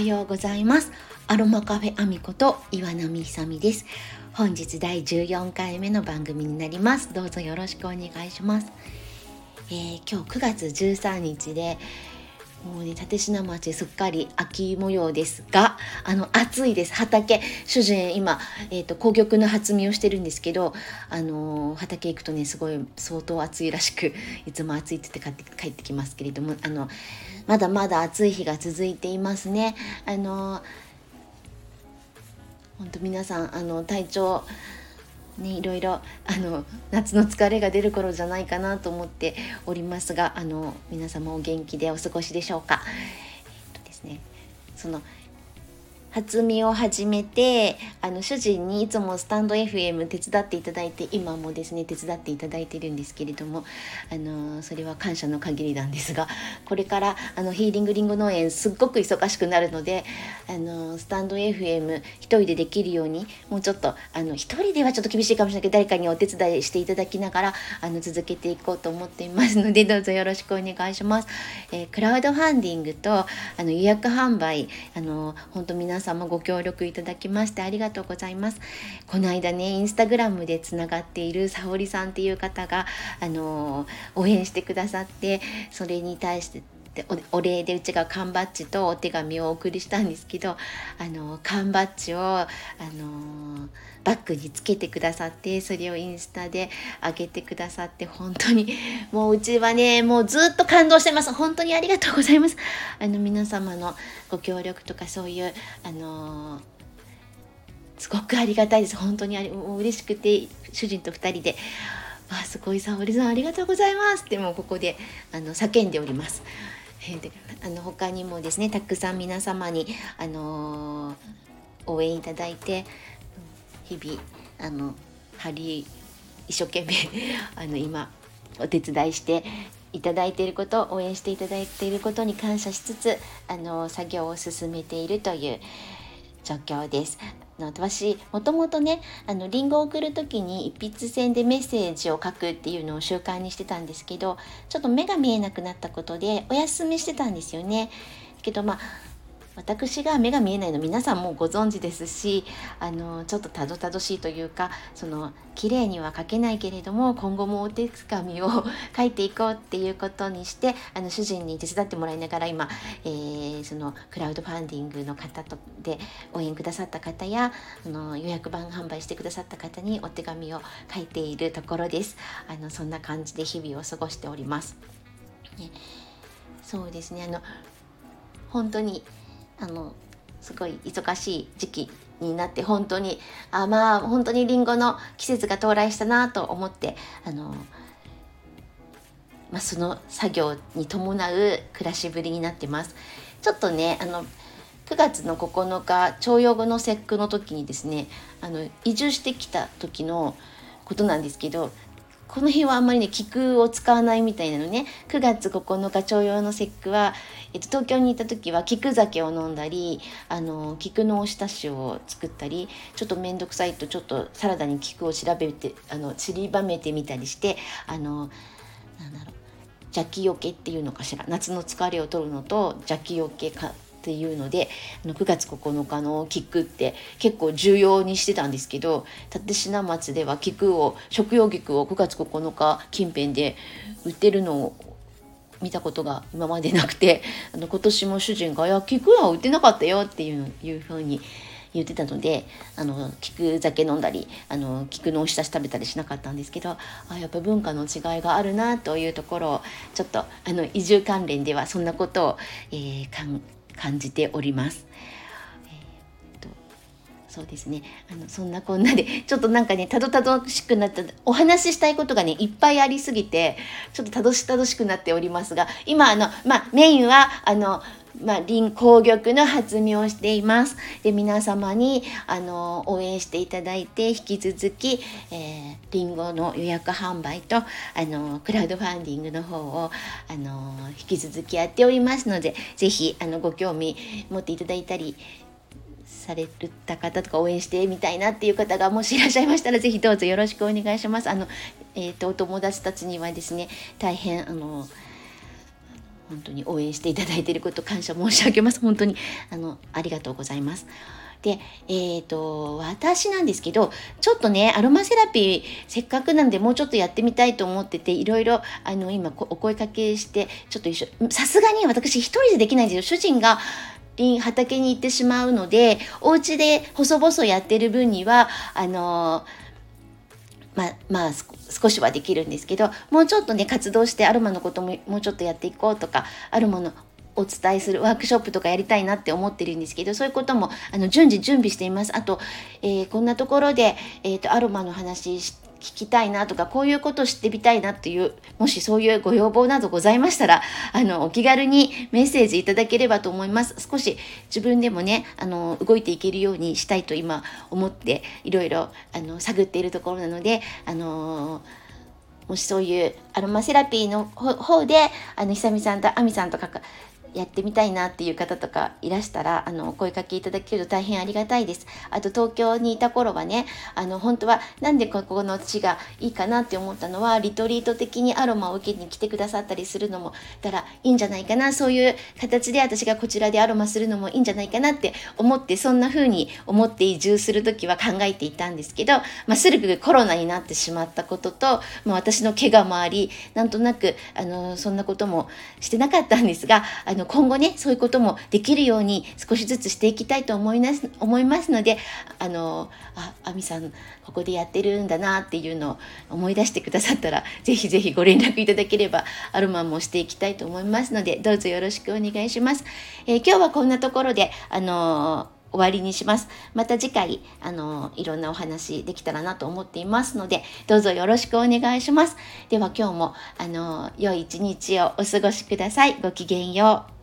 はようございます。アロマカフェアミこと岩波久美です。本日第14回目の番組になります。どうぞよろしくお願いします、えー、今日9月13日でもうね立科町すっかり秋模様ですがあの暑いです畑主人今、えーと、紅玉の初見をしてるんですけど、あのー、畑行くとねすごい相当暑いらしく いつも暑いって言って帰ってきますけれどもあのまだまだ暑い日が続いていますね。あの本当皆さんあの体調ね、いろいろあの夏の疲れが出る頃じゃないかなと思っておりますがあの皆様お元気でお過ごしでしょうか？えっとですね、その初見を始めてあの主人にいつもスタンド FM 手伝っていただいて今もですね手伝っていただいてるんですけれどもあのそれは感謝の限りなんですがこれからあのヒーリングリンゴ農園すっごく忙しくなるのであのスタンド FM 一人でできるようにもうちょっとあの一人ではちょっと厳しいかもしれないけど誰かにお手伝いしていただきながらあの続けていこうと思っていますのでどうぞよろしくお願いします。えー、クラウドファンディングとあの予約販売あの本当皆様ご協力いただきましてありがとうございます。この間ね、インスタグラムでつながっている沙織さんっていう方が、あの応援してくださって、それに対してお礼でうちが缶バッジとお手紙をお送りしたんですけどあの缶バッジをあのバッグにつけてくださってそれをインスタで上げてくださって本当にもううちはねもうずっと感動してます。本当にありがとうございます。あの皆様のご協力とかそういうあのすごくありがたいです。本当にう嬉しくて主人と2人で「あすごい沙織さんありがとうございます」ってもうここであの叫んでおります。あの他にもですねたくさん皆様に、あのー、応援いただいて日々あのハリー一生懸命 あの今お手伝いしていただいていること応援していただいていることに感謝しつつあの作業を進めているという状況です。の私もともとねあのリンゴを送る時に一筆線でメッセージを書くっていうのを習慣にしてたんですけどちょっと目が見えなくなったことでお休みしてたんですよね。けどまあ私が目が見えないの皆さんもご存知ですしあのちょっとたどたどしいというかその綺麗には書けないけれども今後もお手紙を書いていこうっていうことにしてあの主人に手伝ってもらいながら今、えー、そのクラウドファンディングの方とで応援くださった方やあの予約版販売してくださった方にお手紙を書いているところです。あのそんな感じで日々を過ごしております。ね、そうですねあの本当にあのすごい忙しい時期になって本当にあまあ本当にりんごの季節が到来したなと思ってあの、まあ、その作業に伴う暮らしぶりになってます。ちょっとねあの9月の9日徴用後の節句の時にですねあの移住してきた時のことなんですけどこの日はあんまりね菊を使わないみたいなのね。9月9日徴用の節句は、えっと、東京にいた時は菊酒を飲んだりあの菊のおひたしを作ったりちょっと面倒くさいとちょっとサラダに菊を調べてあの散りばめてみたりしてあのなんだろう邪気よけっていうのかしら。夏の疲れを取るのと邪気よけかっていうのであの9月9日の菊って結構重要にしてたんですけど立科町では菊を食用菊を9月9日近辺で売ってるのを見たことが今までなくてあの今年も主人が「いや菊は売ってなかったよ」っていういうふうに言ってたのであの菊酒飲んだりあの菊のおひたし食べたりしなかったんですけどあやっぱ文化の違いがあるなというところをちょっとあの移住関連ではそんなことを、えー、感じております。そうですねあのそんなこんなでちょっとなんかねたどたどしくなったお話ししたいことがねいっぱいありすぎてちょっとたどしたどしくなっておりますが今あのまあメインはあのまあ、林紅玉の発明をしています。で皆様にあの応援していただいて引き続き、えー、リンゴの予約販売とあのクラウドファンディングの方をあの引き続きやっておりますので是非あのご興味持っていただいたりされた方とか応援してみたいなっていう方がもしいらっしゃいましたら是非どうぞよろしくお願いします。あのえー、とお友達たちにはですね大変あの本当に応援していただいていること感謝申し上げます本当にあのありがとうございますで、えっ、ー、と、私なんですけど、ちょっとね、アロマセラピー、せっかくなんでもうちょっとやってみたいと思ってて、いろいろ、あの、今、お声かけして、ちょっと一緒、さすがに私一人でできないんですよ。主人が、畑に行ってしまうので、お家で細々やってる分には、あのまあ、まあ、少しはできるんですけど、もうちょっとね、活動してアロマのことももうちょっとやっていこうとか、あるもの、お伝えするワークショップとかやりたいなって思ってるんですけどそういうこともあの順次準備しています。あと、えー、こんなところで、えーと、アロマの話聞きたいなとかこういうことを知ってみたいなっていうもしそういうご要望などございましたらあのお気軽にメッセージいただければと思います。少し自分でもねあの動いていけるようにしたいと今思っていろいろあの探っているところなのであのもしそういうアロマセラピーの方であの久美さんと亜美さんとかやってみたいなっていう方とかいらしたらあのお声かけいただけると大変ありがたいです。あと東京にいた頃はねあの本当はなんでここの地がいいかなって思ったのはリトリート的にアロマを受けに来てくださったりするのもたらいいんじゃないかなそういう形で私がこちらでアロマするのもいいんじゃないかなって思ってそんな風に思って移住する時は考えていたんですけど、まあ、すぐコロナになってしまったことと、まあ、私の怪我もありなんとなくあのそんなこともしてなかったんですがあのの今後ねそういうこともできるように少しずつしていきたいと思います思いますのであのあ亜美さんここでやってるんだなっていうのを思い出してくださったら是非是非ご連絡いただければアロマもしていきたいと思いますのでどうぞよろしくお願いします。えー、今日はこんなところであのー終わりにします。また次回、あの、いろんなお話できたらなと思っていますので、どうぞよろしくお願いします。では今日も、あの、良い一日をお過ごしください。ごきげんよう。